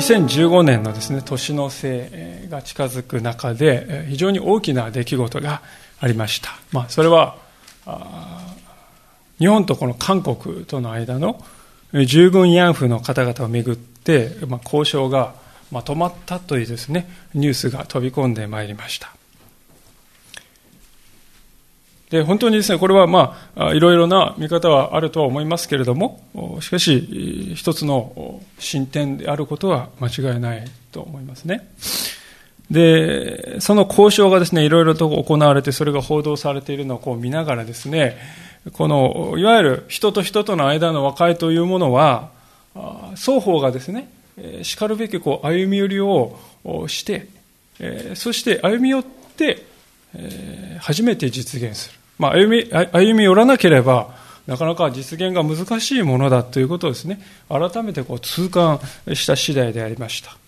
2015年のですね、年の瀬が近づく中で、非常に大きな出来事がありました。まあ、それは、日本とこの韓国との間の従軍慰安婦の方々をめぐって、まあ、交渉がまとまったというですね、ニュースが飛び込んでまいりました。で、本当にですね、これはまあ、いろいろな見方はあるとは思いますけれども、しかし、一つの進展であることは間違いないと思いますね。で、その交渉がですね、いろいろと行われて、それが報道されているのをこう見ながらですね、この、いわゆる人と人との間の和解というものは、双方がですね、しかるべきこう歩み寄りをして、そして歩み寄って、初めて実現する。まあ、歩み、歩み寄らなければ、なかなか実現が難しいものだということをですね、改めてこう痛感した次第でありました。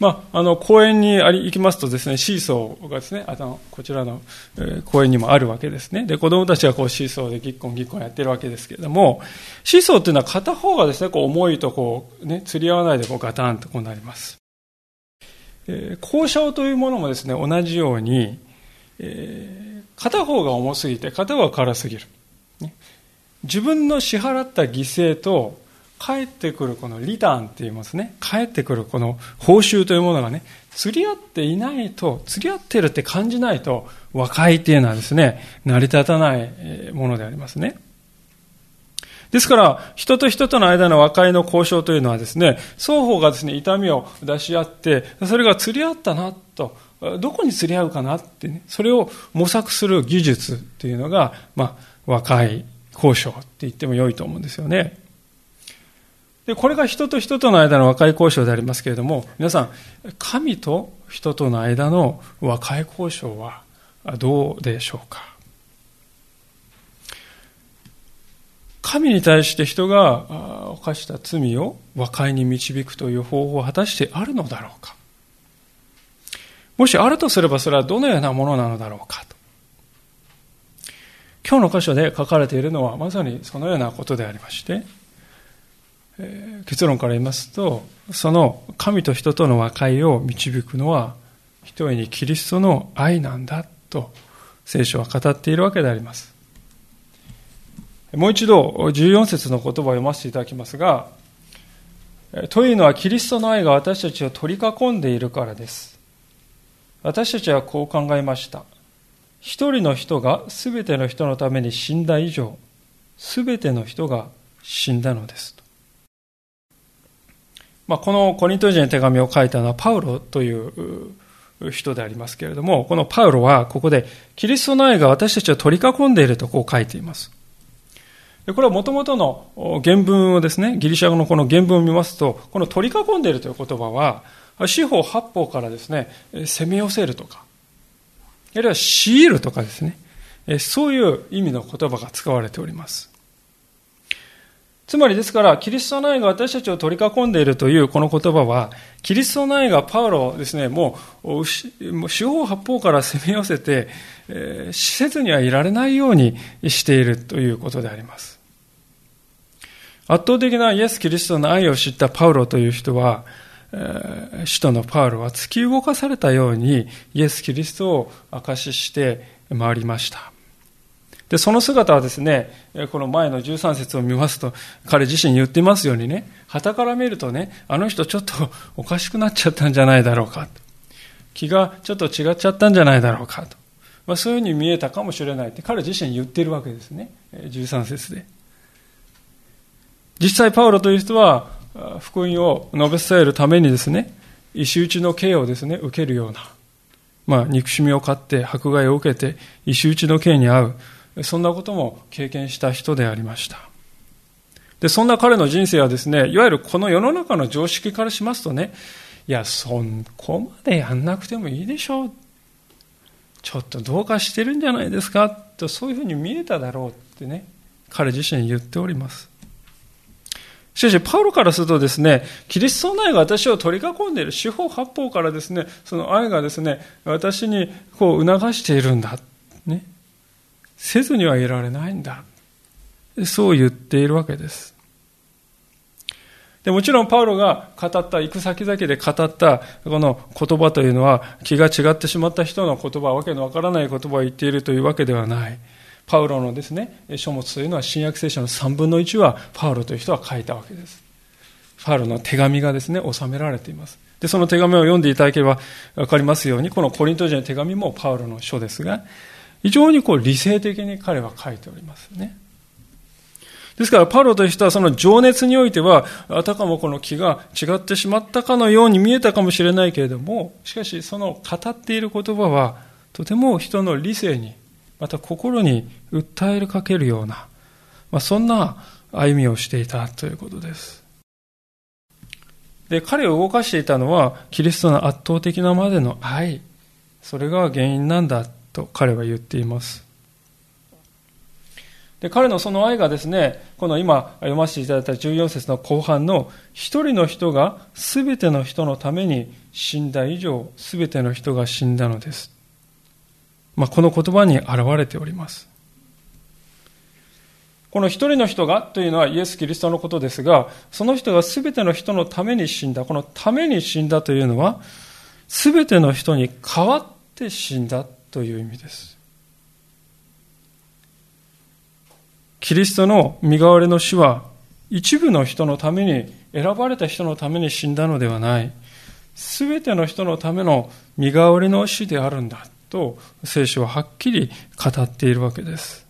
まあ、あの、公園にあり行きますとですね、シーソーがですね、あの、こちらの、え、公園にもあるわけですね。で、子供たちはこうシーソーでぎっこんぎっこんやってるわけですけれども、シーソーっていうのは片方がですね、こう重いとこう、ね、釣り合わないでこうガタンとこうなります。えー、交渉というものもですね、同じように、えー片方が重すぎて片方が軽すぎる。自分の支払った犠牲と帰ってくるこのリターンって言いますね。帰ってくるこの報酬というものがね、釣り合っていないと、釣り合ってるって感じないと、和解っていうのはですね、成り立たないものでありますね。ですから、人と人との間の和解の交渉というのはですね、双方がですね、痛みを出し合って、それが釣り合ったな、とどこに釣り合うかなってね、それを模索する技術っていうのが、まあ、和い交渉って言っても良いと思うんですよね。で、これが人と人との間の和解交渉でありますけれども、皆さん、神と人との間の和解交渉はどうでしょうか？神に対して人が犯した罪を和解に導くという方法は果たしてあるのだろうか？もしあるとすればそれはどのようなものなのだろうか？と。今日の箇所で書かれているのはまさにそのようなことでありまして、結論から言いますと、その神と人との和解を導くのは、ひとえにキリストの愛なんだと聖書は語っているわけであります。もう一度14節の言葉を読ませていただきますが、というのはキリストの愛が私たちを取り囲んでいるからです。私たちはこう考えました。一人の人が全ての人のために死んだ以上、全ての人が死んだのですと。まあ、このコリント人の手紙を書いたのはパウロという人でありますけれども、このパウロはここでキリストの愛が私たちを取り囲んでいるとこう書いています。これはもともとの原文をですね、ギリシャ語のこの原文を見ますと、この取り囲んでいるという言葉は、四方八方からですね、攻め寄せるとか、あるいは強いるとかですね、そういう意味の言葉が使われております。つまりですから、キリストの愛が私たちを取り囲んでいるというこの言葉は、キリストの愛がパウロをですね、もう四方八方から攻め寄せて、えー、施設にはいられないようにしているということであります。圧倒的なイエス・キリストの愛を知ったパウロという人は、使徒のパウロは突き動かされたようにイエス・キリストを証しして回りました。で、その姿はですね、この前の13節を見ますと、彼自身言ってますようにね、旗から見るとね、あの人ちょっとおかしくなっちゃったんじゃないだろうかと。気がちょっと違っちゃったんじゃないだろうかと。まあ、そういうふうに見えたかもしれないって彼自身言ってるわけですね。13節で。実際パウロという人は、福音を述べ伝えるためにですね、石打ちの刑をですね、受けるような、まあ、憎しみを買って迫害を受けて、石打ちの刑に遭う、そんなことも経験した人でありました。で、そんな彼の人生はですね、いわゆるこの世の中の常識からしますとね、いや、そこまでやんなくてもいいでしょう。ちょっとどうかしてるんじゃないですかと、そういうふうに見えただろうってね、彼自身言っております。しかし、パウロからするとですね、キリストの愛が私を取り囲んでいる、四方八方からですね、その愛がですね、私にこう促しているんだ。ね。せずにはいられないんだ。そう言っているわけです。でもちろん、パウロが語った、行く先々で語ったこの言葉というのは、気が違ってしまった人の言葉、わけのわからない言葉を言っているというわけではない。パウロのですね、書物というのは新約聖書の3分の1はパウロという人は書いたわけです。パウロの手紙がですね、収められています。で、その手紙を読んでいただければわかりますように、このコリント人の手紙もパウロの書ですが、非常にこう理性的に彼は書いておりますね。ですから、パロという人はその情熱においては、あたかもこの気が違ってしまったかのように見えたかもしれないけれども、しかしその語っている言葉は、とても人の理性にまた心に訴えかけるような、まあ、そんな歩みをしていたということです。で、彼を動かしていたのは、キリストの圧倒的なまでの愛、それが原因なんだと彼は言っています。で、彼のその愛がですね、この今読ませていただいた14節の後半の、一人の人が全ての人のために死んだ以上、全ての人が死んだのです。まあ、この言葉に現れております。この一人の人がというのはイエス・キリストのことですが、その人が全ての人のために死んだ。このために死んだというのは、全ての人に代わって死んだという意味です。キリストの身代わりの死は、一部の人のために、選ばれた人のために死んだのではない。全ての人のための身代わりの死であるんだ。と聖書ははっきり語っているわけです。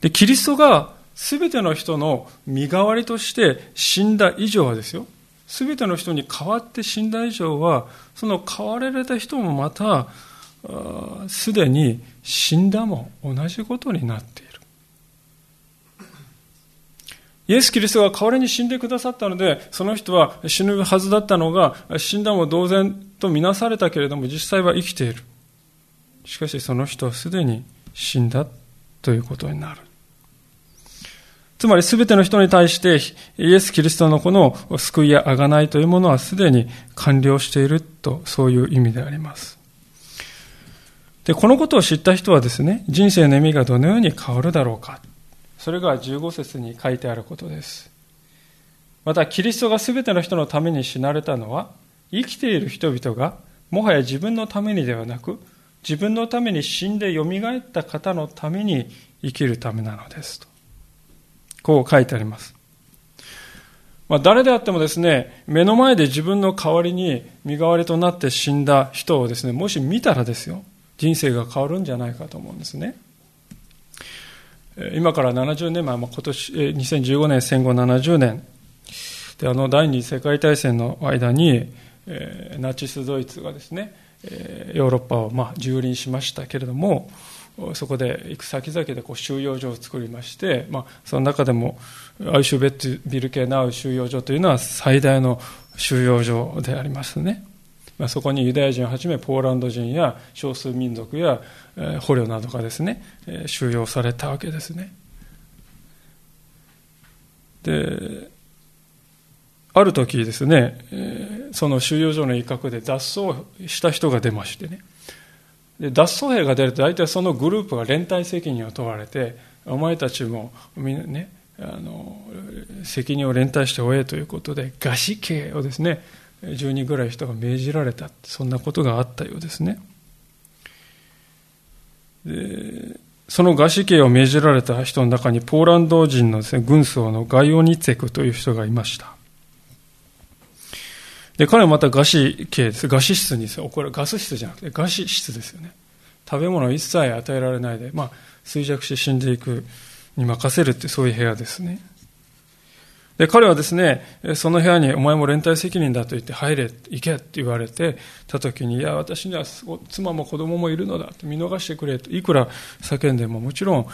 で、キリストが全ての人の身代わりとして死んだ以上はですよ。全ての人に代わって死んだ以上は、その代わられた人もまた、すでに死んだも同じことになっている。イエス・キリストが代わりに死んでくださったので、その人は死ぬはずだったのが、死んだも同然とみなされたけれども、実際は生きている。しかしその人はすでに死んだということになる。つまり全ての人に対してイエス・キリストのこの救いや贖いというものはすでに完了していると、そういう意味であります。で、このことを知った人はですね、人生の意味がどのように変わるだろうか。それが15節に書いてあることです。また、キリストが全ての人のために死なれたのは、生きている人々が、もはや自分のためにではなく、自分のために死んで蘇った方のために生きるためなのですと。こう書いてあります。まあ、誰であってもですね、目の前で自分の代わりに身代わりとなって死んだ人をですね、もし見たらですよ、人生が変わるんじゃないかと思うんですね。今から70年前、まあ、今年、2015年戦後70年、であの第二次世界大戦の間に、えー、ナチス・ドイツがですね、えー、ヨーロッパをまあ蹂躙しましたけれども、そこで行く先々でこう収容所を作りまして、まあ、その中でもアイシュベッツビルケナウ収容所というのは最大の収容所でありますね。まあ、そこにユダヤ人をはじめポーランド人や少数民族や捕虜などがですね収容されたわけですねである時ですねその収容所の一角で脱走した人が出ましてねで脱走兵が出ると大体そのグループが連帯責任を問われてお前たちもみんなねあの責任を連帯して終えということで餓死刑をですね10人ぐらい人が命じられた。そんなことがあったようですね。でその餓死刑を命じられた人の中にポーランド人のです、ね、軍曹のガイオニツェクという人がいました。で彼はまた餓死刑です。餓死室にですよ。これガス室じゃなくて餓死室ですよね。食べ物を一切与えられないで、まあ、衰弱して死んでいくに任せるってそういう部屋ですね。で、彼はですね、その部屋にお前も連帯責任だと言って入れ、行けって言われてた時に、いや、私には妻も子供もいるのだと見逃してくれと、いくら叫んでももちろん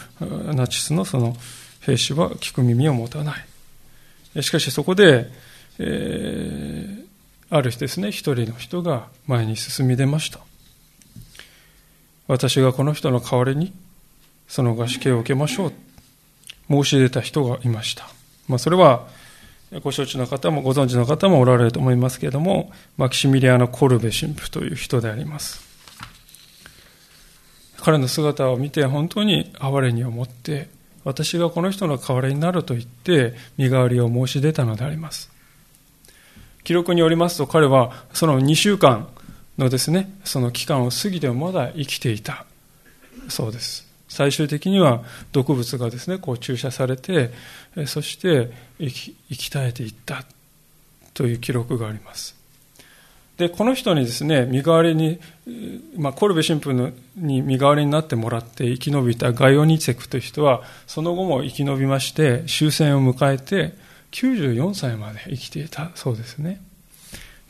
ナチスのその兵士は聞く耳を持たない。しかしそこでえー、ある日ですね、一人の人が前に進み出ました。私がこの人の代わりにその合宿を受けましょう。申し出た人がいました。まあ、それは、ご承知の方もご存知の方もおられると思いますけれども、マキシミリアのコルベ神父という人であります。彼の姿を見て本当に哀れに思って、私がこの人の代わりになると言って、身代わりを申し出たのであります。記録によりますと彼はその2週間のですね、その期間を過ぎてもまだ生きていたそうです。最終的には毒物がですね、こう注射されて、そして生き生き絶えていったという記録があります。で、この人にですね、身代わりに、まあ、コルベ神父に身代わりになってもらって生き延びたガイオニツェクという人は、その後も生き延びまして、終戦を迎えて、94歳まで生きていたそうですね。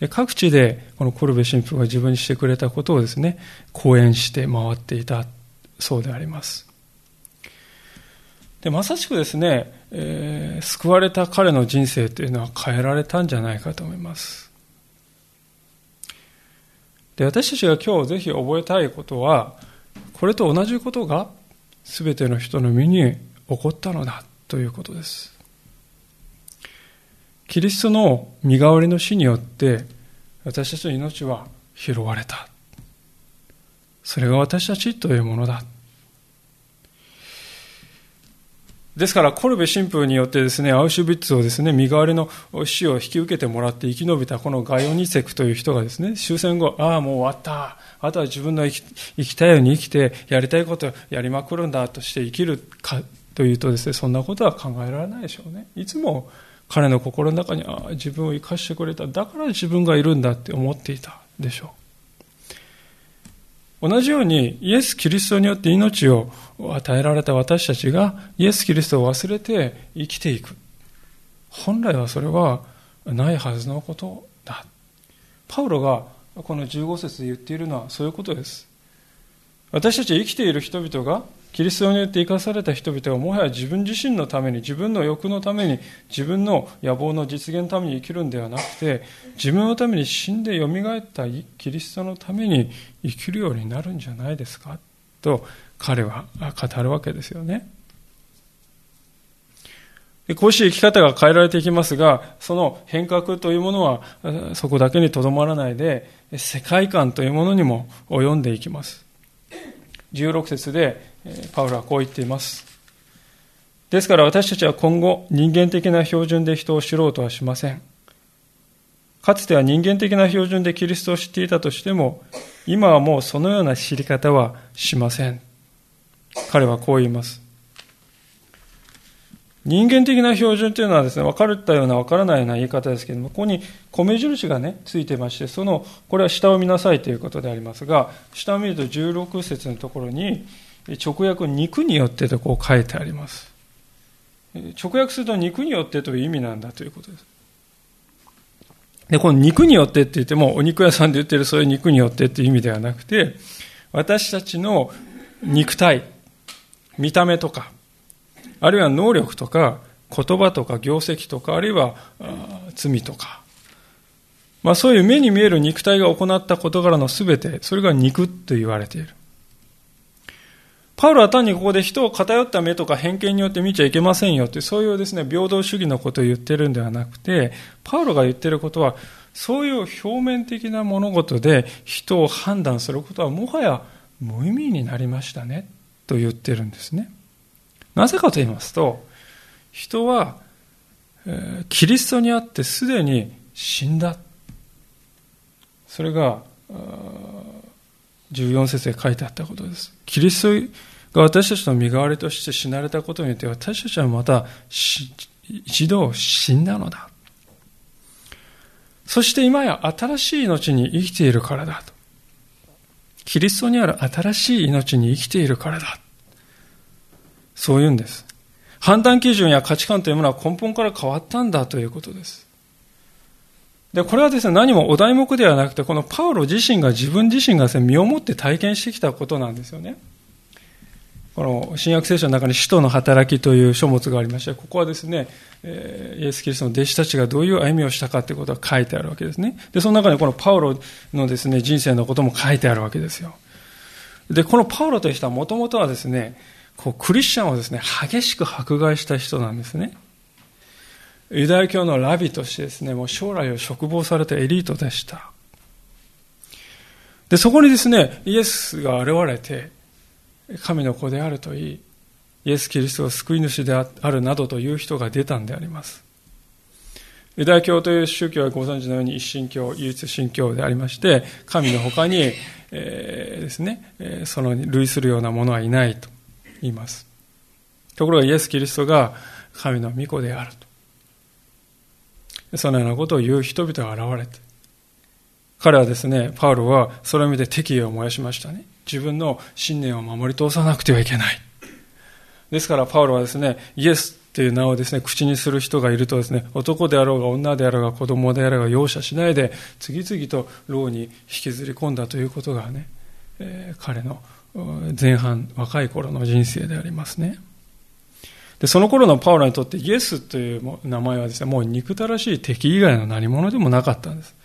各地でこのコルベ神父が自分にしてくれたことをですね、講演して回っていたそうであります。でまさしくですね、えー、救われた彼の人生というのは変えられたんじゃないかと思います。で私たちが今日ぜひ覚えたいことは、これと同じことが全ての人の身に起こったのだということです。キリストの身代わりの死によって私たちの命は拾われた。それが私たちというものだ。ですから、コルベ神父によってですね、アウシュビッツをですね、身代わりの死を引き受けてもらって生き延びたこのガイオニセクという人がですね、終戦後、ああ、もう終わった。あとは自分の生き生きたいように生きて、やりたいことをやりまくるんだとして生きるかというとですね、そんなことは考えられないでしょうね。いつも彼の心の中に、ああ、自分を生かしてくれた。だから自分がいるんだって思っていたでしょう。同じようにイエス・キリストによって命を与えられた私たちがイエス・キリストを忘れて生きていく。本来はそれはないはずのことだ。パウロがこの15節で言っているのはそういうことです。私たち生きている人々がキリストによって生かされた人々はもはや自分自身のために、自分の欲のために、自分の野望の実現のために生きるんではなくて、自分のために死んで蘇ったキリストのために生きるようになるんじゃないですか？と彼は語るわけですよね。こうした生き方が変えられていきますが、その変革というものはそこだけにとどまらないで、世界観というものにも及んでいきます。16節でパウロはこう言っています。ですから私たちは今後人間的な標準で人を知ろうとはしません。かつては人間的な標準でキリストを知っていたとしても、今はもうそのような知り方はしません。彼はこう言います。人間的な標準というのはですね、分かったような分からないような言い方ですけれども、ここに米印がね、ついてまして、その、これは下を見なさいということでありますが、下を見ると16節のところに、直訳肉によってとこう書いてあります。直訳すると肉によってという意味なんだということです。で、この肉によってって言っても、お肉屋さんで言ってるそういう肉によってっていう意味ではなくて、私たちの肉体、見た目とか、あるいは能力とか、言葉とか業績とか、あるいは罪とか、まあそういう目に見える肉体が行った事柄のすべて、それが肉と言われている。パウロは単にここで人を偏った目とか偏見によって見ちゃいけませんよって、そういうですね、平等主義のことを言ってるんではなくて、パウロが言ってることは、そういう表面的な物事で人を判断することはもはや無意味になりましたね、と言ってるんですね。なぜかと言いますと、人は、え、キリストにあってすでに死んだ。それが、14節で書いてあったことです。キリストが私たちの身代わりとして死なれたことによって私たちはまた一度死んだのだ。そして今や新しい命に生きているからだと。キリストにある新しい命に生きているからだ。そう言うんです。判断基準や価値観というものは根本から変わったんだということです。で、これはですね、何もお題目ではなくて、このパウロ自身が自分自身がですね、身をもって体験してきたことなんですよね。この新約聖書の中に使徒の働きという書物がありまして、ここはですね、えイエス・キリストの弟子たちがどういう歩みをしたかということが書いてあるわけですね。で、その中にこのパウロのですね、人生のことも書いてあるわけですよ。で、このパウロという人はもともとはですね、こうクリスチャンをですね、激しく迫害した人なんですね。ユダヤ教のラビとしてですね、もう将来を嘱望されたエリートでした。で、そこにですね、イエスが現れて、神の子であると言い、イエス・キリストが救い主であるなどという人が出たんであります。ユダヤ教という宗教はご存知のように一神教、唯一神教でありまして、神の他に、えー、ですね、その類するようなものはいないといます。ところがイエス・キリストが神の御子であると。そのようなことを言う人々が現れて、彼はですね、パウロはそれを見て敵意を燃やしましたね。自分の信念を守り通さなくてはいけない。ですからパウロはですね、イエスっていう名をですね、口にする人がいるとですね、男であろうが女であろうが子供であろうが容赦しないで、次々と牢に引きずり込んだということがね、えー、彼の前半、若い頃の人生でありますね。で、その頃のパウロにとってイエスという名前はですね、もう憎たらしい敵以外の何者でもなかったんです。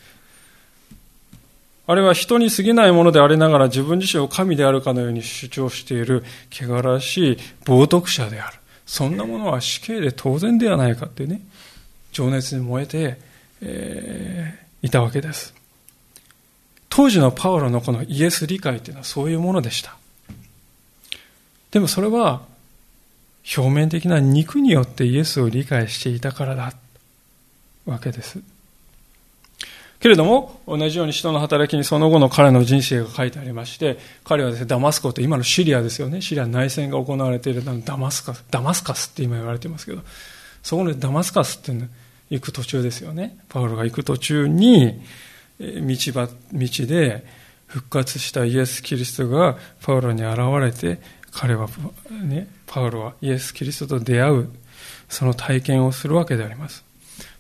あれは人に過ぎないものでありながら自分自身を神であるかのように主張している汚らしい冒涜者である。そんなものは死刑で当然ではないかってね、情熱に燃えて、えー、いたわけです。当時のパウロのこのイエス理解というのはそういうものでした。でもそれは表面的な肉によってイエスを理解していたからだわけです。けれども、同じように人の働きにその後の彼の人生が書いてありまして、彼はですね、ダマスコと今のシリアですよね。シリア内戦が行われているダマスカス、ダマスカスって今言われてますけど、そこのダマスカスっていうの行く途中ですよね。パウロが行く途中に、道、道で復活したイエス・キリストがパウロに現れて、彼は、ね、パウロはイエス・キリストと出会う、その体験をするわけであります。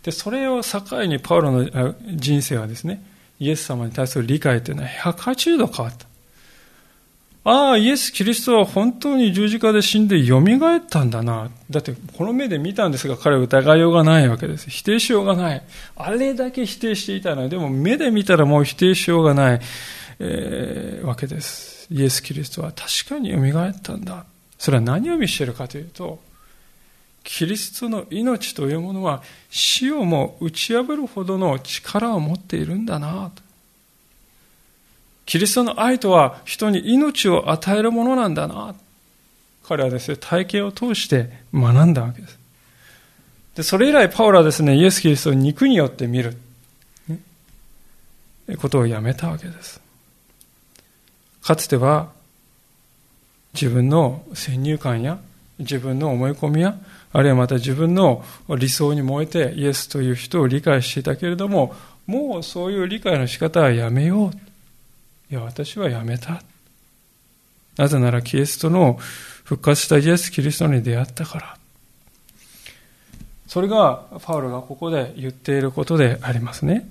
で、それを境にパウロの人生はですね、イエス様に対する理解というのは180度変わった。ああ、イエス・キリストは本当に十字架で死んで蘇ったんだな。だって、この目で見たんですが、彼は疑いようがないわけです。否定しようがない。あれだけ否定していたのは、でも目で見たらもう否定しようがない、えー、わけです。イエス・キリストは確かに蘇ったんだ。それは何を見せているかというと、キリストの命というものは死をも打ち破るほどの力を持っているんだなと。キリストの愛とは人に命を与えるものなんだな。彼はですね、体験を通して学んだわけです。で、それ以来パウロはですね、イエス・キリストを肉によって見る、ね、ことをやめたわけです。かつては自分の先入観や自分の思い込みやあるいはまた自分の理想に燃えてイエスという人を理解していたけれども、もうそういう理解の仕方はやめよう。いや、私はやめた。なぜならキリストの復活したイエス・キリストに出会ったから。それがパウロがここで言っていることでありますね。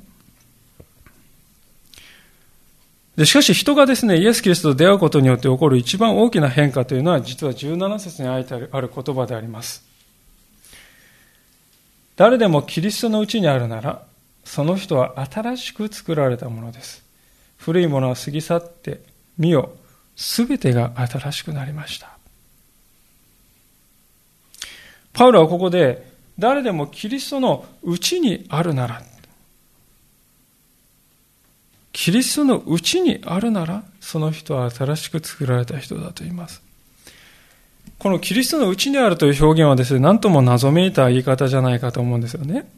でしかし人がですね、イエス・キリストと出会うことによって起こる一番大きな変化というのは実は17節にあ,えてある言葉であります。誰でもキリストのうちにあるなら、その人は新しく作られたものです。古いものは過ぎ去って、見よ、すべてが新しくなりました。パウロはここで、誰でもキリストのうちにあるなら、キリストのうちにあるなら、その人は新しく作られた人だと言います。このキリストのうちにあるという表現はですね、何とも謎めいた言い方じゃないかと思うんですよね。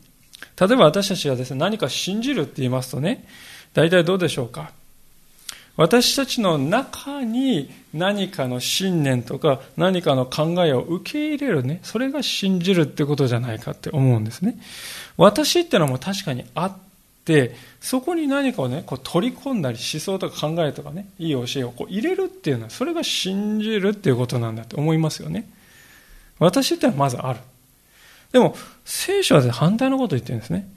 例えば私たちがですね、何か信じるって言いますとね、大体どうでしょうか？私たちの中に何かの信念とか何かの考えを受け入れるね、それが信じるってことじゃないかって思うんですね。私ってのも確かにあって、そこに何かをね、こう取り込んだり思想とか考えとかね、いい教えをこう入れるっていうのは、それが信じるっていうことなんだって思いますよね。私ってのはまずある。でも、聖書は反対のことを言ってるんですね。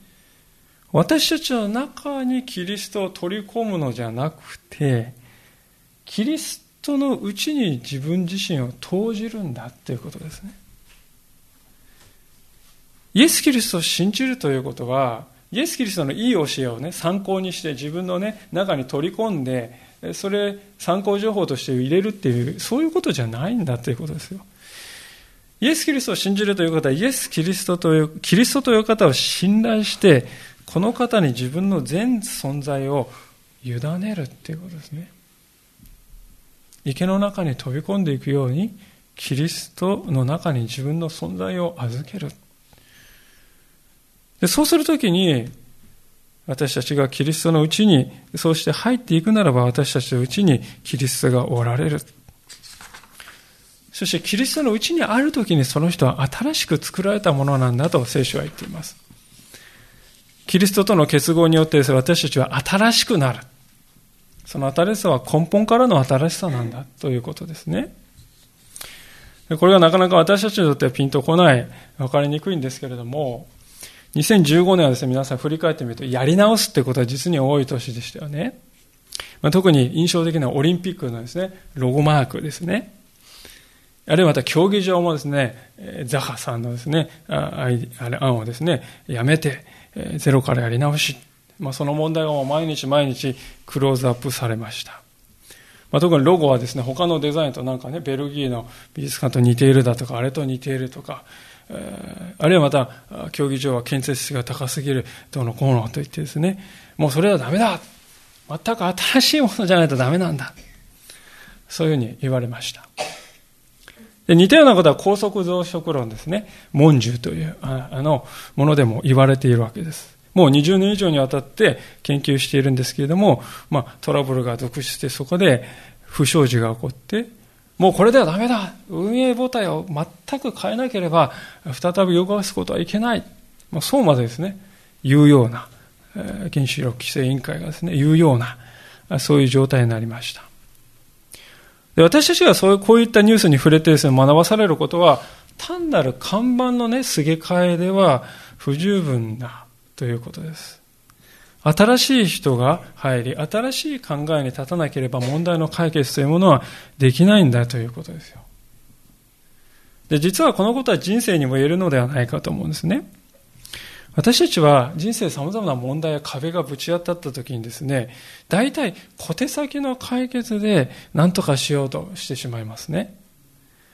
私たちの中にキリストを取り込むのじゃなくて、キリストのうちに自分自身を投じるんだということですね。イエス・キリストを信じるということは、イエス・キリストのいい教えをね、参考にして自分のね、中に取り込んで、それ参考情報として入れるっていう、そういうことじゃないんだということですよ。イエス・キリストを信じるということは、イエス・キリストという、キリストという方を信頼して、この方に自分の全存在を委ねるっていうことですね。池の中に飛び込んでいくように、キリストの中に自分の存在を預ける。でそうするときに、私たちがキリストのうちに、そうして入っていくならば、私たちのうちにキリストがおられる。そして、キリストのうちにあるときにその人は新しく作られたものなんだと聖書は言っています。キリストとの結合によって私たちは新しくなる。その新しさは根本からの新しさなんだということですね。これがなかなか私たちにとってはピンとこない、わかりにくいんですけれども、2015年はですね、皆さん振り返ってみると、やり直すってことは実に多い年でしたよね。まあ、特に印象的なオリンピックのですね、ロゴマークですね。あるいはまた競技場もですね、ザハさんのですね、あれ案をですね、やめて、えゼロからやり直し。まあ、その問題が毎日毎日クローズアップされました。まあ、特にロゴはですね、他のデザインとなんかね、ベルギーの美術館と似ているだとか、あれと似ているとかえ、あるいはまた、競技場は建設費が高すぎる、どのこうのと言ってですね、もうそれはダメだ全く新しいものじゃないとダメなんだそういうふうに言われました。で似たようなことは高速増殖論ですね。文殊というあのものでも言われているわけです。もう20年以上にわたって研究しているんですけれども、まあ、トラブルが続出してそこで不祥事が起こって、もうこれではダメだ運営母体を全く変えなければ再び動かすことはいけない。まあ、そうまでですね、言うような、原子力規制委員会がですね、言うような、そういう状態になりました。で私たちがそういう、こういったニュースに触れてですね、学ばされることは、単なる看板のね、すげ替えでは不十分だということです。新しい人が入り、新しい考えに立たなければ問題の解決というものはできないんだということですよ。で、実はこのことは人生にも言えるのではないかと思うんですね。私たちは人生様々な問題や壁がぶち当たった時にですね、大体小手先の解決で何とかしようとしてしまいますね。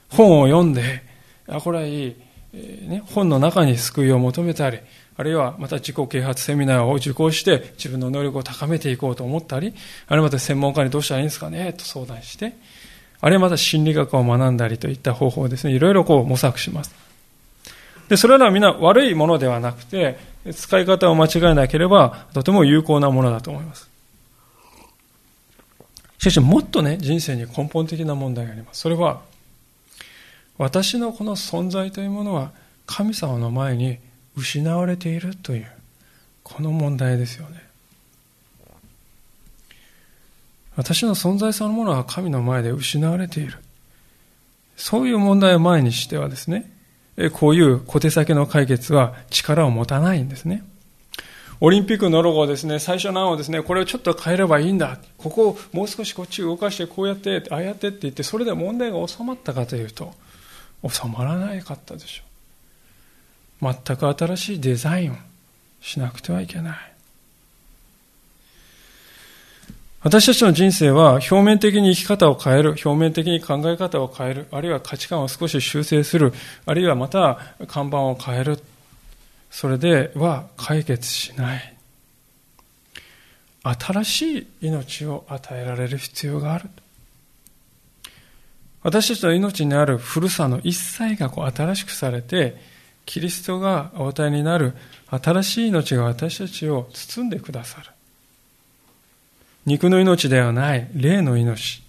本を読んで、あ、これはいい、えー、ね、本の中に救いを求めたり、あるいはまた自己啓発セミナーを受講して自分の能力を高めていこうと思ったり、あるいはまた専門家にどうしたらいいんですかねと相談して、あるいはまた心理学を学んだりといった方法をですね、いろいろこう模索します。で、それらは皆悪いものではなくて、使い方を間違えなければ、とても有効なものだと思います。しかし、もっとね、人生に根本的な問題があります。それは、私のこの存在というものは、神様の前に失われているという、この問題ですよね。私の存在そのものは神の前で失われている。そういう問題を前にしてはですね、こういう小手先の解決は力を持たないんですね。オリンピックのロゴをですね、最初の案をですね、これをちょっと変えればいいんだ。ここをもう少しこっち動かして、こうやって、ああやってって言って、それで問題が収まったかというと、収まらなかったでしょう。全く新しいデザインをしなくてはいけない。私たちの人生は表面的に生き方を変える、表面的に考え方を変える、あるいは価値観を少し修正する、あるいはまた看板を変える。それでは解決しない。新しい命を与えられる必要がある。私たちの命にある古さの一切がこう新しくされて、キリストがお与えになる新しい命が私たちを包んでくださる。肉の命ではない霊の命。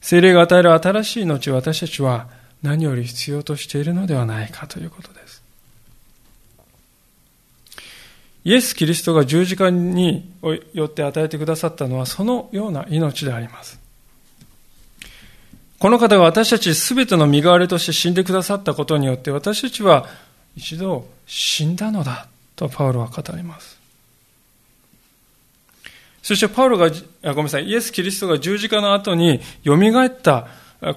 精霊が与える新しい命を私たちは何より必要としているのではないかということです。イエス・キリストが十字架によって与えてくださったのはそのような命であります。この方が私たち全ての身代わりとして死んでくださったことによって私たちは一度死んだのだとパウロは語ります。そしてパウロが、ごめんなさい、イエス・キリストが十字架の後に蘇った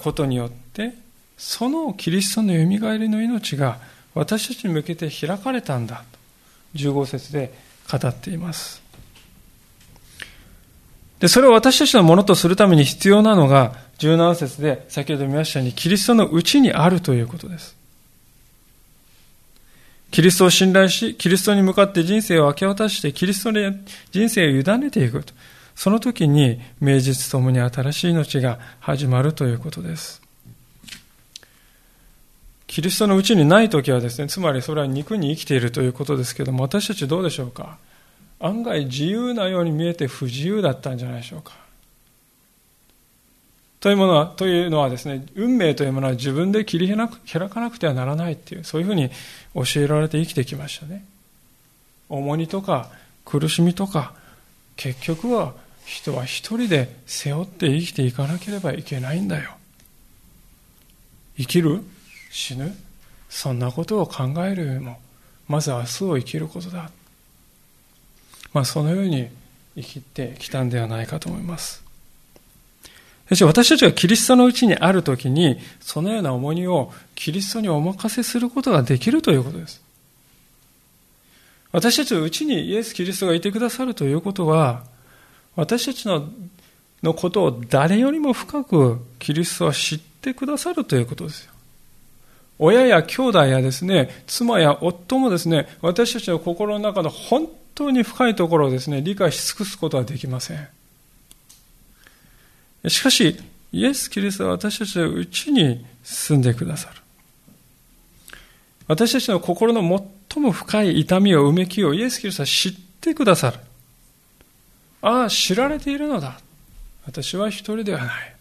ことによって、そのキリストの蘇りの命が私たちに向けて開かれたんだと15節で語っています。でそれを私たちのものとするために必要なのが17節で先ほど見ましたようにキリストのうちにあるということです。キリストを信頼し、キリストに向かって人生を明け渡して、キリストに人生を委ねていくと。その時に、名実ともに新しい命が始まるということです。キリストのうちにない時はですね、つまりそれは肉に生きているということですけども、私たちどうでしょうか？案外自由なように見えて不自由だったんじゃないでしょうか？というものは、というのはですね、運命というものは自分で切り開かなくてはならないっていう、そういうふうに教えられて生きてきましたね。重荷とか苦しみとか、結局は人は一人で背負って生きていかなければいけないんだよ。生きる？死ぬ？そんなことを考えるよりも、まず明日を生きることだ。まあ、そのように生きてきたんではないかと思います。そして私たちがキリストのうちにあるときに、そのような重荷をキリストにお任せすることができるということです。私たちのうちにイエス・キリストがいてくださるということは、私たちののことを誰よりも深くキリストは知ってくださるということですよ。親や兄弟やですね、妻や夫もですね、私たちの心の中の本当に深いところをですね、理解し尽くすことはできません。しかし、イエス・キリストは私たちのうちに住んでくださる。私たちの心の最も深い痛みを、うめきをイエス・キリストは知ってくださる。ああ、知られているのだ。私は一人ではない。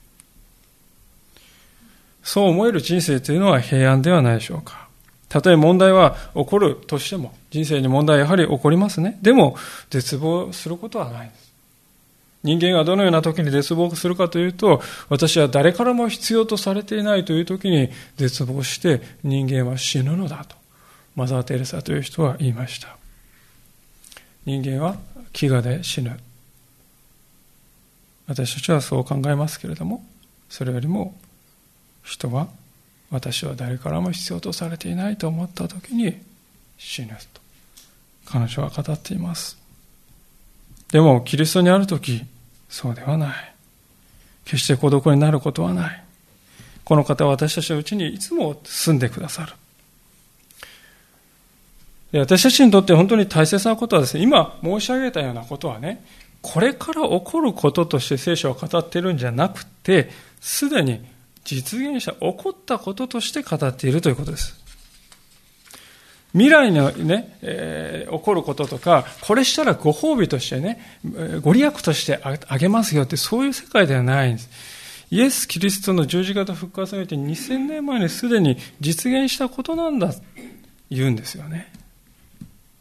そう思える人生というのは平安ではないでしょうか。たとえ問題は起こるとしても、人生に問題はやはり起こりますね。でも、絶望することはないです。人間がどのような時に絶望するかというと、私は誰からも必要とされていないという時に絶望して人間は死ぬのだと、マザー・テレサという人は言いました。人間は飢餓で死ぬ。私たちはそう考えますけれども、それよりも人は私は誰からも必要とされていないと思った時に死ぬと彼女は語っています。でも、キリストにあるとき、そうではない。決して孤独になることはない。この方は私たちのうちにいつも住んでくださる。で私たちにとって本当に大切なことはですね、今申し上げたようなことはね、これから起こることとして聖書を語っているんじゃなくて、すでに実現した、起こったこととして語っているということです。未来のね、えー、起こることとか、これしたらご褒美としてね、ご利益としてあげますよって、そういう世界ではないんです。イエス・キリストの十字架と復活において2000年前にすでに実現したことなんだ、言うんですよね。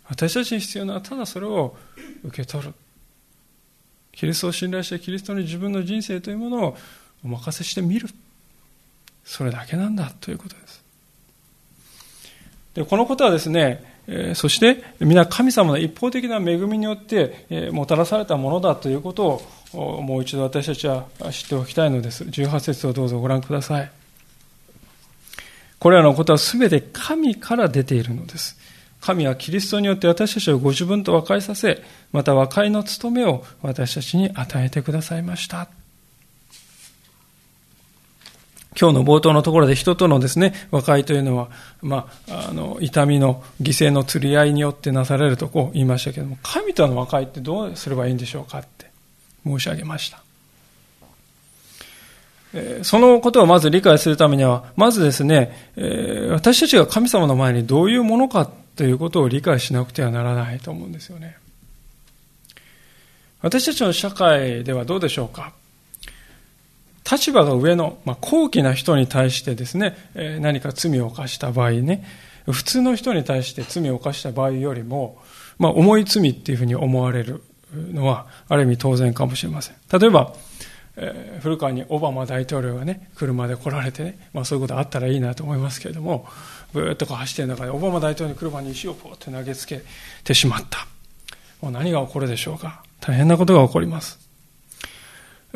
私たちに必要なのはただそれを受け取る。キリストを信頼してキリストに自分の人生というものをお任せしてみる。それだけなんだということです。でこのことはですね、そして皆神様の一方的な恵みによって、もたらされたものだということをもう一度私たちは知っておきたいのです。18節をどうぞご覧ください。これらのことは全て神から出ているのです。神はキリストによって私たちをご自分と和解させ、また和解の務めを私たちに与えてくださいました。今日の冒頭のところで人とのですね、和解というのは、まあ、あの、痛みの犠牲の釣り合いによってなされるとこう言いましたけども、神との和解ってどうすればいいんでしょうかって申し上げました。そのことをまず理解するためには、まずですね、私たちが神様の前にどういうものかということを理解しなくてはならないと思うんですよね。私たちの社会ではどうでしょうか？立場が上の、まあ、高貴な人に対してですね、え何か罪を犯した場合ね、普通の人に対して罪を犯した場合よりも、まあ、重い罪っていうふうに思われるのは、ある意味当然かもしれません。例えば、えー、古川にオバマ大統領がね、車で来られてね、まあそういうことあったらいいなと思いますけれども、ブーっとこう走ってる中で、オバマ大統領に車に石をポーって投げつけてしまった。もう何が起こるでしょうか大変なことが起こります。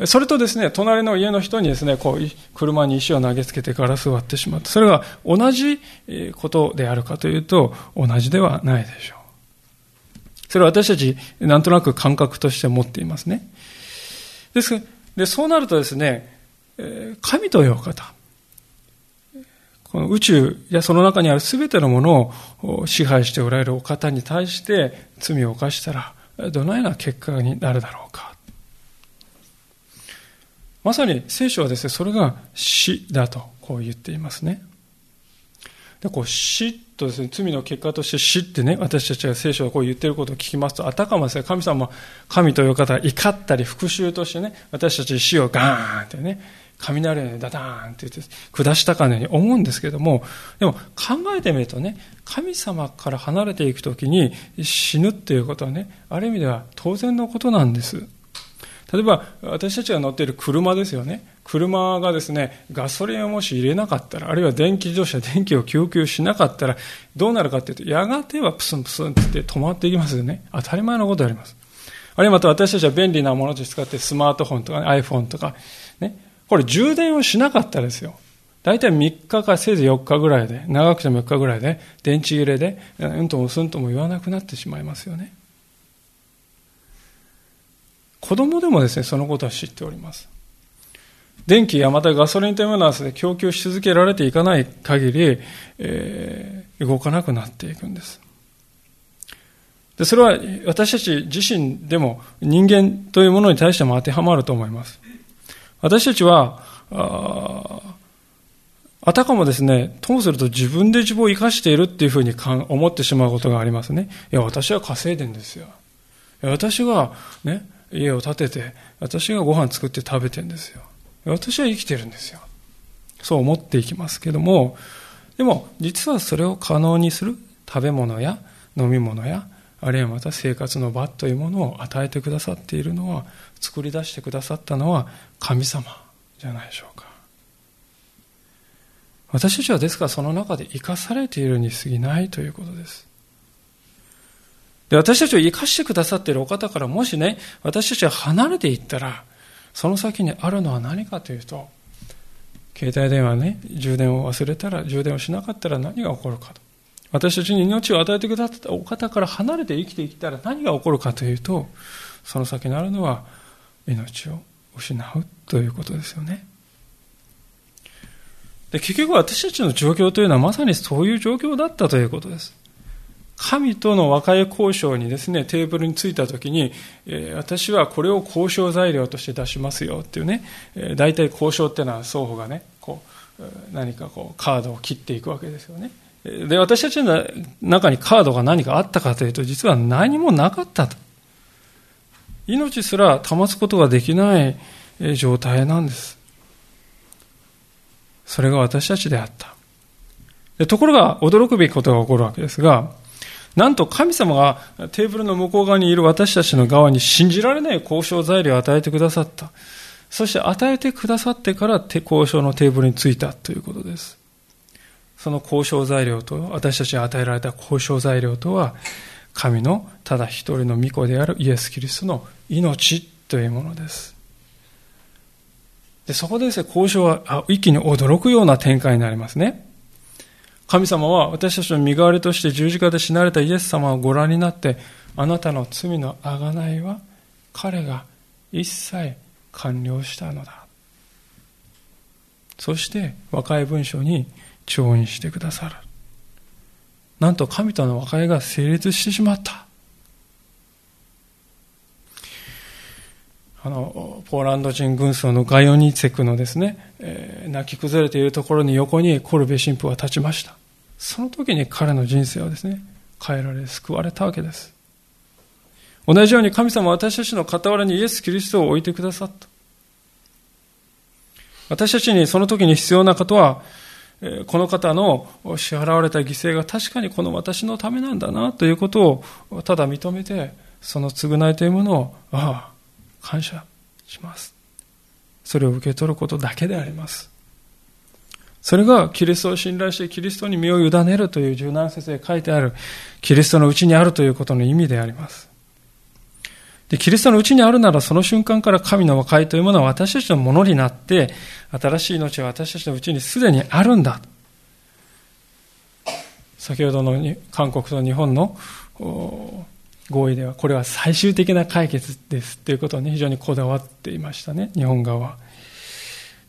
それとですね、隣の家の人にですね、こう、車に石を投げつけてガラス割ってしまった。それが同じことであるかというと、同じではないでしょう。それは私たち、なんとなく感覚として持っていますね。ですで、そうなるとですね、神というお方、この宇宙やその中にある全てのものを支配しておられるお方に対して罪を犯したら、どのような結果になるだろうか。まさに聖書はですね、それが死だとこう言っていますね。でこう死とですね、罪の結果として死ってね、私たちが聖書がこう言っていることを聞きますと、あたかもですね、神様、神という方が怒ったり復讐としてね、私たち死をガーンってね、雷のようにダダーンって言って下したかのように思うんですけども、でも考えてみるとね、神様から離れていくときに死ぬっていうことはね、ある意味では当然のことなんです。例えば、私たちが乗っている車ですよね。車がですね、ガソリンをもし入れなかったら、あるいは電気自動車、電気を供給しなかったら、どうなるかっていうと、やがてはプスンプスンって止まっていきますよね。当たり前のことであります。あるいはまた私たちは便利なものとして使ってスマートフォンとか、ね、iPhone とか、ね。これ充電をしなかったですよ。大体3日かせいぜい4日ぐらいで、長くても4日ぐらいで、電池切れで、うんともすんとも言わなくなってしまいますよね。子供でもですね、そのことは知っております。電気やまたガソリンというものはね、供給し続けられていかない限り、えー、動かなくなっていくんです。で、それは私たち自身でも人間というものに対しても当てはまると思います。私たちは、ああたかもですね、ともすると自分で自分を生かしているっていうふうに思ってしまうことがありますね。いや、私は稼いでんですよ。私がね、家を建てて、私がご飯作って食べてんですよ。私は生きてるんですよ。そう思っていきますけども、でも実はそれを可能にする食べ物や飲み物や、あるいはまた生活の場というものを与えてくださっているのは、作り出してくださったのは神様じゃないでしょうか。私たちはですからその中で生かされているに過ぎないということです。で、私たちを生かしてくださっているお方からもしね、私たちが離れていったら、その先にあるのは何かというと、携帯電話ね、充電を忘れたら、充電をしなかったら何が起こるかと。私たちに命を与えてくださったお方から離れて生きていったら何が起こるかというと、その先にあるのは命を失うということですよね。で結局私たちの状況というのはまさにそういう状況だったということです。神との和解交渉にですね、テーブルに着いたときに、え、私はこれを交渉材料として出しますよっていうね、えー、大体交渉っていうのは双方がね、こう、何かこう、カードを切っていくわけですよね。で、私たちの中にカードが何かあったかというと、実は何もなかったと。命すら保つことができない状態なんです。それが私たちであった。ところが、驚くべきことが起こるわけですが、なんと神様がテーブルの向こう側にいる私たちの側に信じられない交渉材料を与えてくださった。そして与えてくださってから交渉のテーブルに着いたということです。その交渉材料と、私たちに与えられた交渉材料とは、神のただ一人の御子であるイエス・キリストの命というものです。でそこでですね、交渉は一気に驚くような展開になりますね。神様は私たちの身代わりとして十字架で死なれたイエス様をご覧になって、あなたの罪のあがないは彼が一切完了したのだ。そして和解文書に調印してくださる。なんと神との和解が成立してしまった。あの、ポーランド人軍曹のガヨニツェクのですね、えー、泣き崩れているところに横にコルベ神父は立ちました。その時に彼の人生はですね、変えられ、救われたわけです。同じように神様は私たちの傍らにイエス・キリストを置いてくださった。私たちにその時に必要なことは、この方の支払われた犠牲が確かにこの私のためなんだなということをただ認めて、その償いというものを、ああ、感謝します。それを受け取ることだけであります。それがキリストを信頼してキリストに身を委ねるという柔軟説で書いてあるキリストのうちにあるということの意味であります。で、キリストのうちにあるならその瞬間から神の和解というものは私たちのものになって、新しい命は私たちのうちにすでにあるんだ。先ほどの韓国と日本の合意では、これは最終的な解決ですということに非常にこだわっていましたね、日本側は。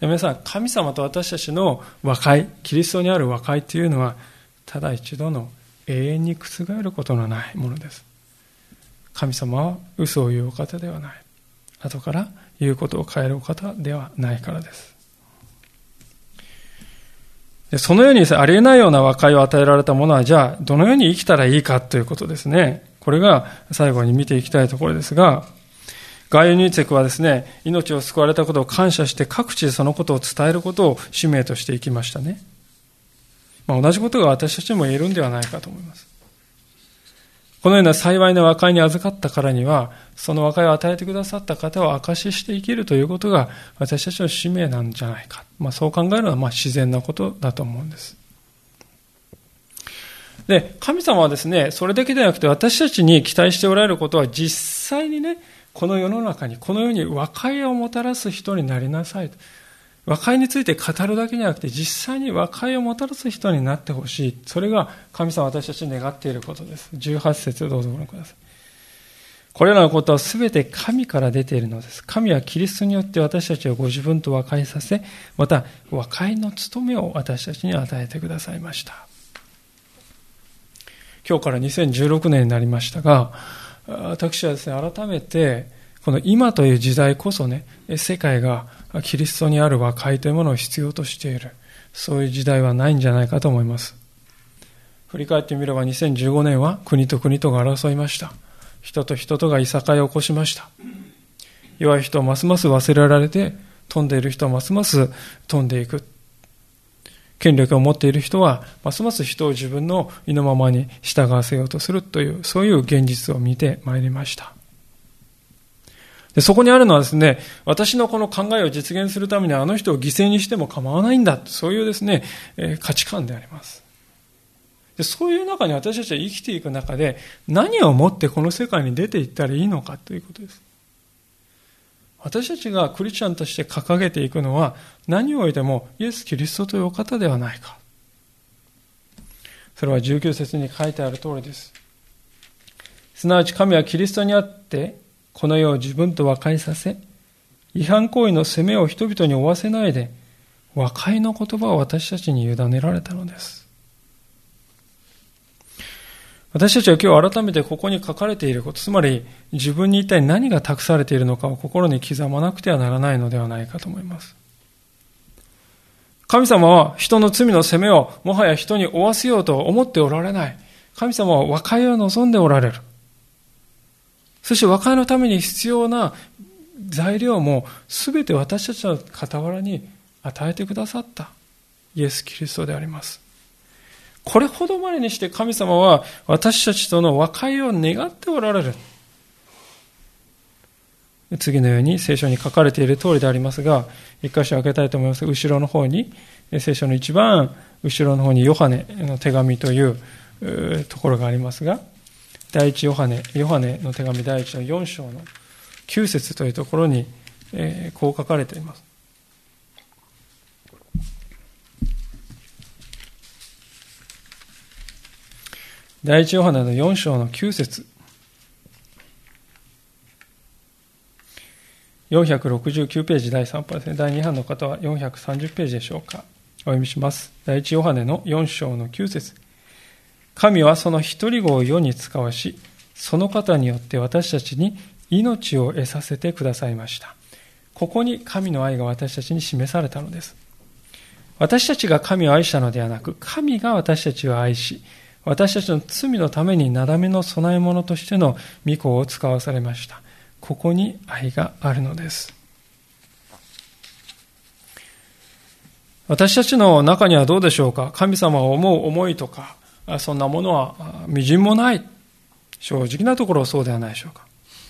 皆さん、神様と私たちの和解、キリストにある和解というのは、ただ一度の永遠に覆ることのないものです。神様は嘘を言うお方ではない。後から言うことを変えるお方ではないからです。でそのようにありえないような和解を与えられたものは、じゃあ、どのように生きたらいいかということですね。これが最後に見ていきたいところですが、ガイオニーツェクはですね、命を救われたことを感謝して各地でそのことを伝えることを使命としていきましたね。まあ、同じことが私たちも言えるんではないかと思います。このような幸いな和解に預かったからには、その和解を与えてくださった方を証しして生きるということが私たちの使命なんじゃないか。まあ、そう考えるのはまあ自然なことだと思うんです。で、神様はですね、それだけではなくて私たちに期待しておられることは実際にね、この世の中にこのように和解をもたらす人になりなさいと。和解について語るだけじゃなくて、実際に和解をもたらす人になってほしい。それが神様私たちに願っていることです。18節をどうぞご覧ください。これらのことは全て神から出ているのです。神はキリストによって私たちをご自分と和解させ、また和解の務めを私たちに与えてくださいました。今日から2016年になりましたが、私はですね、改めて、この今という時代こそね、世界がキリストにある和解というものを必要としている。そういう時代はないんじゃないかと思います。振り返ってみれば2015年は国と国とが争いました。人と人とがいさかいを起こしました。弱い人はますます忘れられて、飛んでいる人はますます飛んでいく。権力を持っている人は、ますます人を自分の意のままに従わせようとするという、そういう現実を見てまいりました。でそこにあるのはですね、私のこの考えを実現するためにあの人を犠牲にしても構わないんだ。そういうですね、えー、価値観であります。でそういう中に私たちは生きていく中で何をもってこの世界に出ていったらいいのかということです。私たちがクリスチャンとして掲げていくのは何をおいてもイエス・キリストというお方ではないか。それは19節に書いてある通りです。すなわち神はキリストにあってこの世を自分と和解させ、違反行為の責めを人々に負わせないで、和解の言葉を私たちに委ねられたのです。私たちは今日改めてここに書かれていること、つまり自分に一体何が託されているのかを心に刻まなくてはならないのではないかと思います。神様は人の罪の責めをもはや人に負わせようと思っておられない。神様は和解を望んでおられる。そして和解のために必要な材料も全て私たちの傍らに与えてくださったイエス・キリストであります。これほどまでにして神様は私たちとの和解を願っておられる。次のように聖書に書かれている通りでありますが、一箇所開けたいと思います。後ろの方に、聖書の一番後ろの方にヨハネの手紙というところがありますが、第一ヨハネ、ヨハネの手紙第一の4章の9節というところに、え、こう書かれています。第一ヨハネの4章の9節469ページ第3波ですね。第2版の方は430ページでしょうか。お読みします。第一ヨハネの4章の9節神はその一人子を世に使わし、その方によって私たちに命を得させてくださいました。ここに神の愛が私たちに示されたのです。私たちが神を愛したのではなく、神が私たちを愛し、私たちの罪のためになだめの供え物としての御子を使わされました。ここに愛があるのです。私たちの中にはどうでしょうか？神様を思う思いとか、そんなものは微塵もない。正直なところそうではないでしょうか。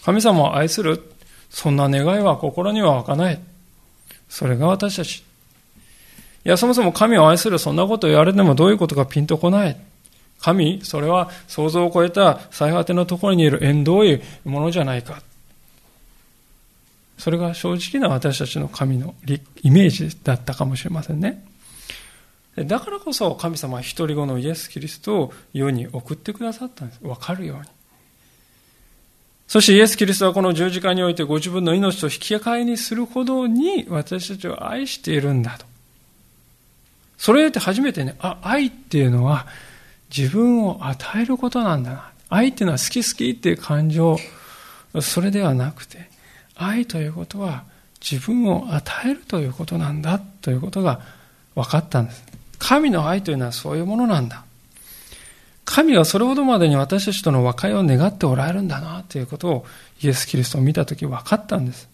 神様を愛する、そんな願いは心には湧かない。それが私たち。いや、そもそも神を愛する、そんなことを言われてもどういうことかピンとこない。神、それは想像を超えた最果てのところにいる縁遠いものじゃないか。それが正直な私たちの神のイメージだったかもしれませんね。だからこそ神様は一人子のイエス・キリストを世に送ってくださったんです。わかるように。そしてイエス・キリストはこの十字架においてご自分の命と引き換えにするほどに私たちを愛しているんだと。それで初めてね、あ、愛っていうのは自分を与えることなんだな。愛っていうのは好き好きっていう感情、それではなくて、愛ということは自分を与えるということなんだということが分かったんです。神の愛というのはそういうものなんだ。神はそれほどまでに私たちとの和解を願っておられるんだなということをイエス・キリストを見たとき分かったんです。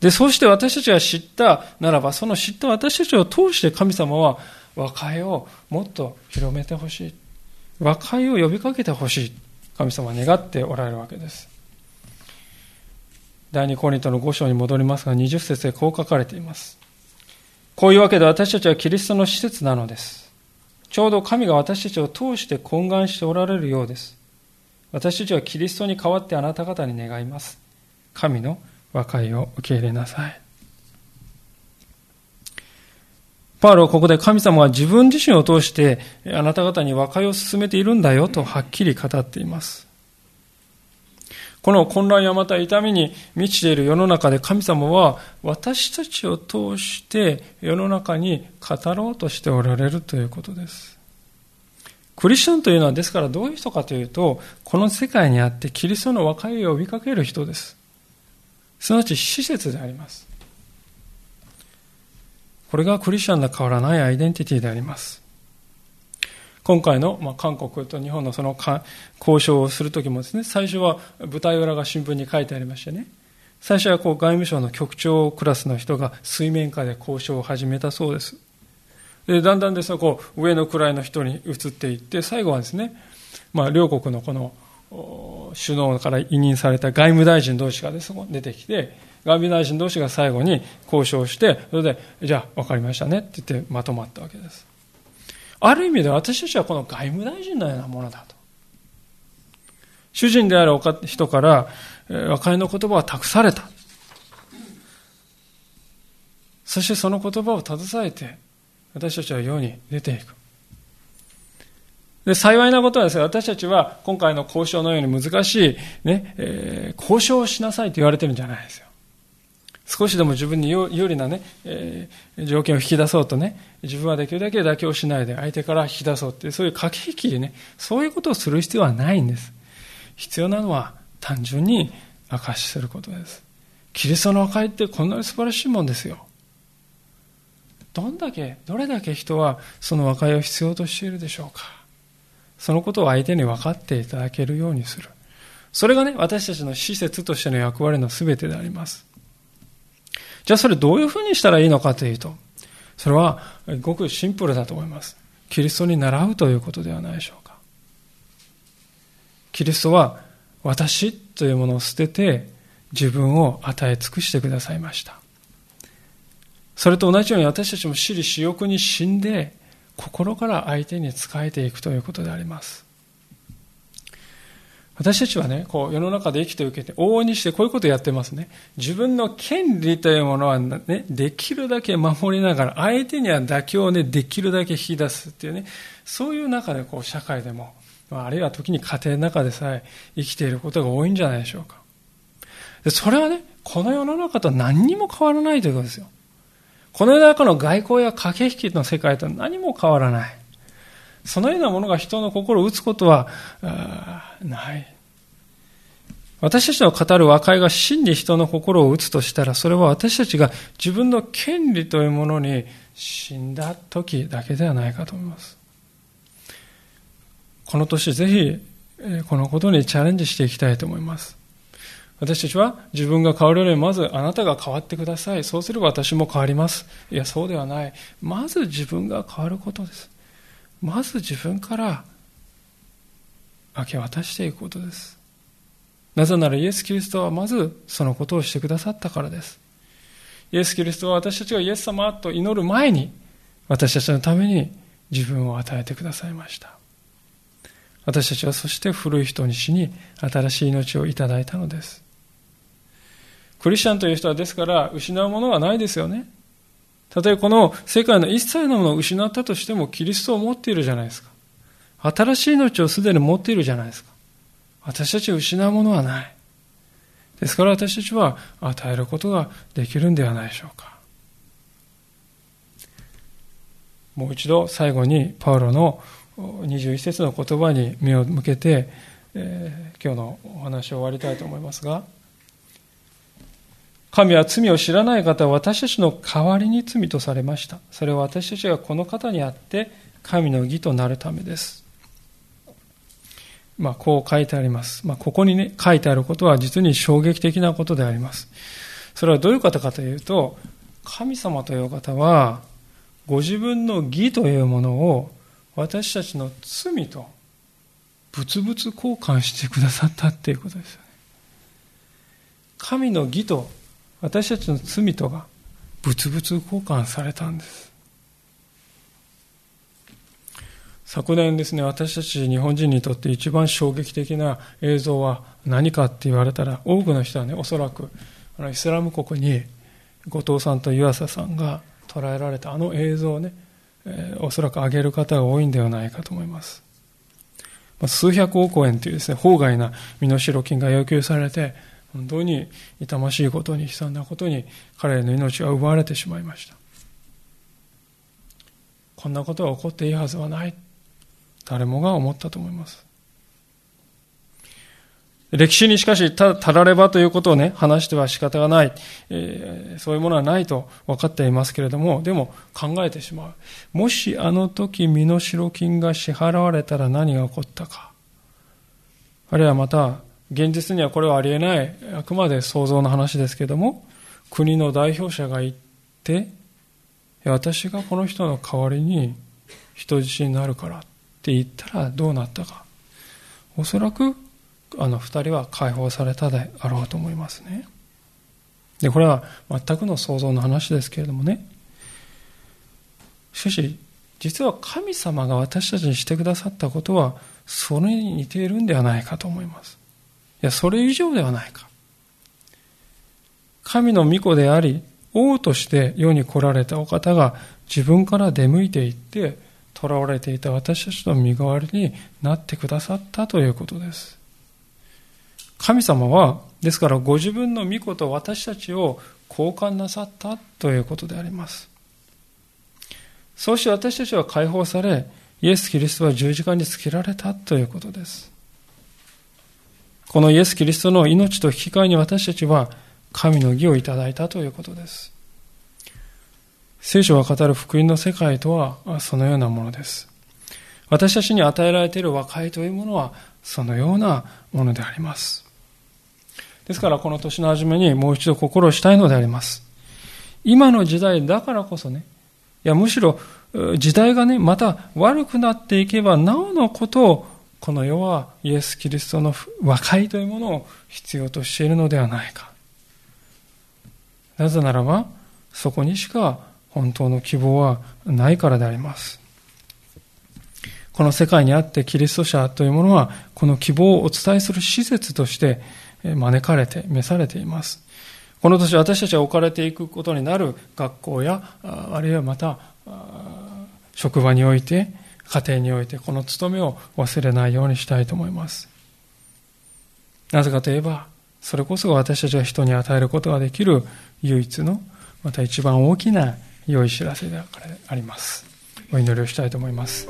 で、そうして私たちが知ったならば、その知った私たちを通して神様は和解をもっと広めてほしい。和解を呼びかけてほしい。神様は願っておられるわけです。第二コリントの5章に戻りますが、20節でこう書かれています。こういうわけで私たちはキリストの施設なのです。ちょうど神が私たちを通して懇願しておられるようです。私たちはキリストに代わってあなた方に願います。神の和解を受け入れなさい。パウロはここで神様は自分自身を通してあなた方に和解を進めているんだよとはっきり語っています。この混乱やまた痛みに満ちている世の中で神様は私たちを通して世の中に語ろうとしておられるということです。クリスチャンというのはですからどういう人かというと、この世界にあってキリストの和解を呼びかける人です。すなわち施設であります。これがクリスチャンの変わらないアイデンティティであります。今回の、まあ、韓国と日本のその交渉をするときもですね、最初は舞台裏が新聞に書いてありましてね、最初はこう外務省の局長クラスの人が水面下で交渉を始めたそうです。でだんだんですね、こう上の位の人に移っていって、最後はですね、まあ、両国のこの首脳から委任された外務大臣同士がですね、出てきて、外務大臣同士が最後に交渉して、それで、じゃあ分かりましたねって言ってまとまったわけです。ある意味で私たちはこの外務大臣のようなものだと。主人である人から和解の言葉を託された。そしてその言葉を携えて私たちは世に出ていく。で幸いなことはですね、私たちは今回の交渉のように難しい、ねえー、交渉をしなさいと言われてるんじゃないですよ。少しでも自分に有利なね、えー、条件を引き出そうとね、自分はできるだけ妥協しないで相手から引き出そうって、そういう駆け引きでね、そういうことをする必要はないんです。必要なのは単純に証しすることです。キリストの和解ってこんなに素晴らしいもんですよ。どんだけ、どれだけ人はその和解を必要としているでしょうか。そのことを相手に分かっていただけるようにする。それがね、私たちの施設としての役割の全てであります。じゃあそれどういうふうにしたらいいのかというと、それはごくシンプルだと思います。キリストに習うということではないでしょうか。キリストは私というものを捨てて自分を与え尽くしてくださいました。それと同じように私たちも私利私欲に死んで心から相手に仕えていくということであります。私たちはね、こう世の中で生きて受けて、往々にしてこういうことをやってますね。自分の権利というものはね、できるだけ守りながら、相手には妥協をね、できるだけ引き出すっていうね、そういう中でこう社会でも、あるいは時に家庭の中でさえ生きていることが多いんじゃないでしょうか。でそれはね、この世の中と何にも変わらないということですよ。この世の中の外交や駆け引きの世界と何も変わらない。そのようなものが人の心を打つことはない。私たちの語る和解が真に人の心を打つとしたら、それは私たちが自分の権利というものに死んだ時だけではないかと思います。この年ぜひ、このことにチャレンジしていきたいと思います。私たちは自分が変わるよりまずあなたが変わってください。そうすれば私も変わります。いや、そうではない。まず自分が変わることです。まず自分から明け渡していくことです。なぜならイエス・キリストはまずそのことをしてくださったからです。イエス・キリストは私たちがイエス様と祈る前に私たちのために自分を与えてくださいました。私たちはそして古い人に死に新しい命をいただいたのです。クリスチャンという人はですから失うものはないですよね。たとえこの世界の一切のものを失ったとしてもキリストを持っているじゃないですか。新しい命をすでに持っているじゃないですか。私たちを失うものはない。ですから私たちは与えることができるんではないでしょうか。もう一度最後にパウロの21節の言葉に目を向けて、えー、今日のお話を終わりたいと思いますが、神は罪を知らない方は私たちの代わりに罪とされました。それは私たちがこの方にあって神の義となるためです。まあ、こう書いてあります。まあ、ここにね、書いてあることは実に衝撃的なことであります。それはどういう方かというと、神様という方は、ご自分の義というものを私たちの罪と物々交換してくださったっていうことですよね。神の義と私たちの罪とが物々交換されたんです。昨年ですね、私たち日本人にとって一番衝撃的な映像は何かって言われたら、多くの人はね、おそらくあのイスラム国に後藤さんと湯浅さんが捉えられたあの映像をね、えー、おそらく上げる方が多いんではないかと思います。数百億円というですね、法外な身代金が要求されて、本当に痛ましいことに悲惨なことに彼の命が奪われてしまいました。こんなことが起こっていいはずはない。誰もが思ったと思います。歴史にしかしたたらればということをね、話しては仕方がない、えー、そういうものはないと分かっていますけれども、でも考えてしまう。もしあの時身代金が支払われたら何が起こったか。あるいはまた、現実にはこれはありえない、あくまで想像の話ですけれども、国の代表者が行って、私がこの人の代わりに人質になるからって言ったらどうなったか。おそらくあの二人は解放されたであろうと思いますね。で、これは全くの想像の話ですけれどもね。しかし、実は神様が私たちにしてくださったことは、それに似ているんではないかと思います。や、それ以上ではないか。神の御子であり、王として世に来られたお方が自分から出向いていって、囚われていた私たちの身代わりになってくださったということです。神様は、ですからご自分の御子と私たちを交換なさったということであります。そうして私たちは解放され、イエス・キリストは十字架につけられたということです。このイエス・キリストの命と引き換えに私たちは神の義をいただいたということです。聖書が語る福音の世界とはそのようなものです。私たちに与えられている和解というものはそのようなものであります。ですからこの年の初めにもう一度心をしたいのであります。今の時代だからこそね、いやむしろ時代がね、また悪くなっていけばなおのことをこの世はイエス・キリストの和解というものを必要としているのではないか。なぜならば、そこにしか本当の希望はないからであります。この世界にあってキリスト者というものは、この希望をお伝えする施設として招かれて、召されています。この年私たちは置かれていくことになる学校や、あるいはまた、職場において、家庭において、この務めを忘れないようにしたいと思います。なぜかといえば、それこそ私たちが人に与えることができる唯一の、また一番大きな良い知らせであります。お祈りをしたいと思います。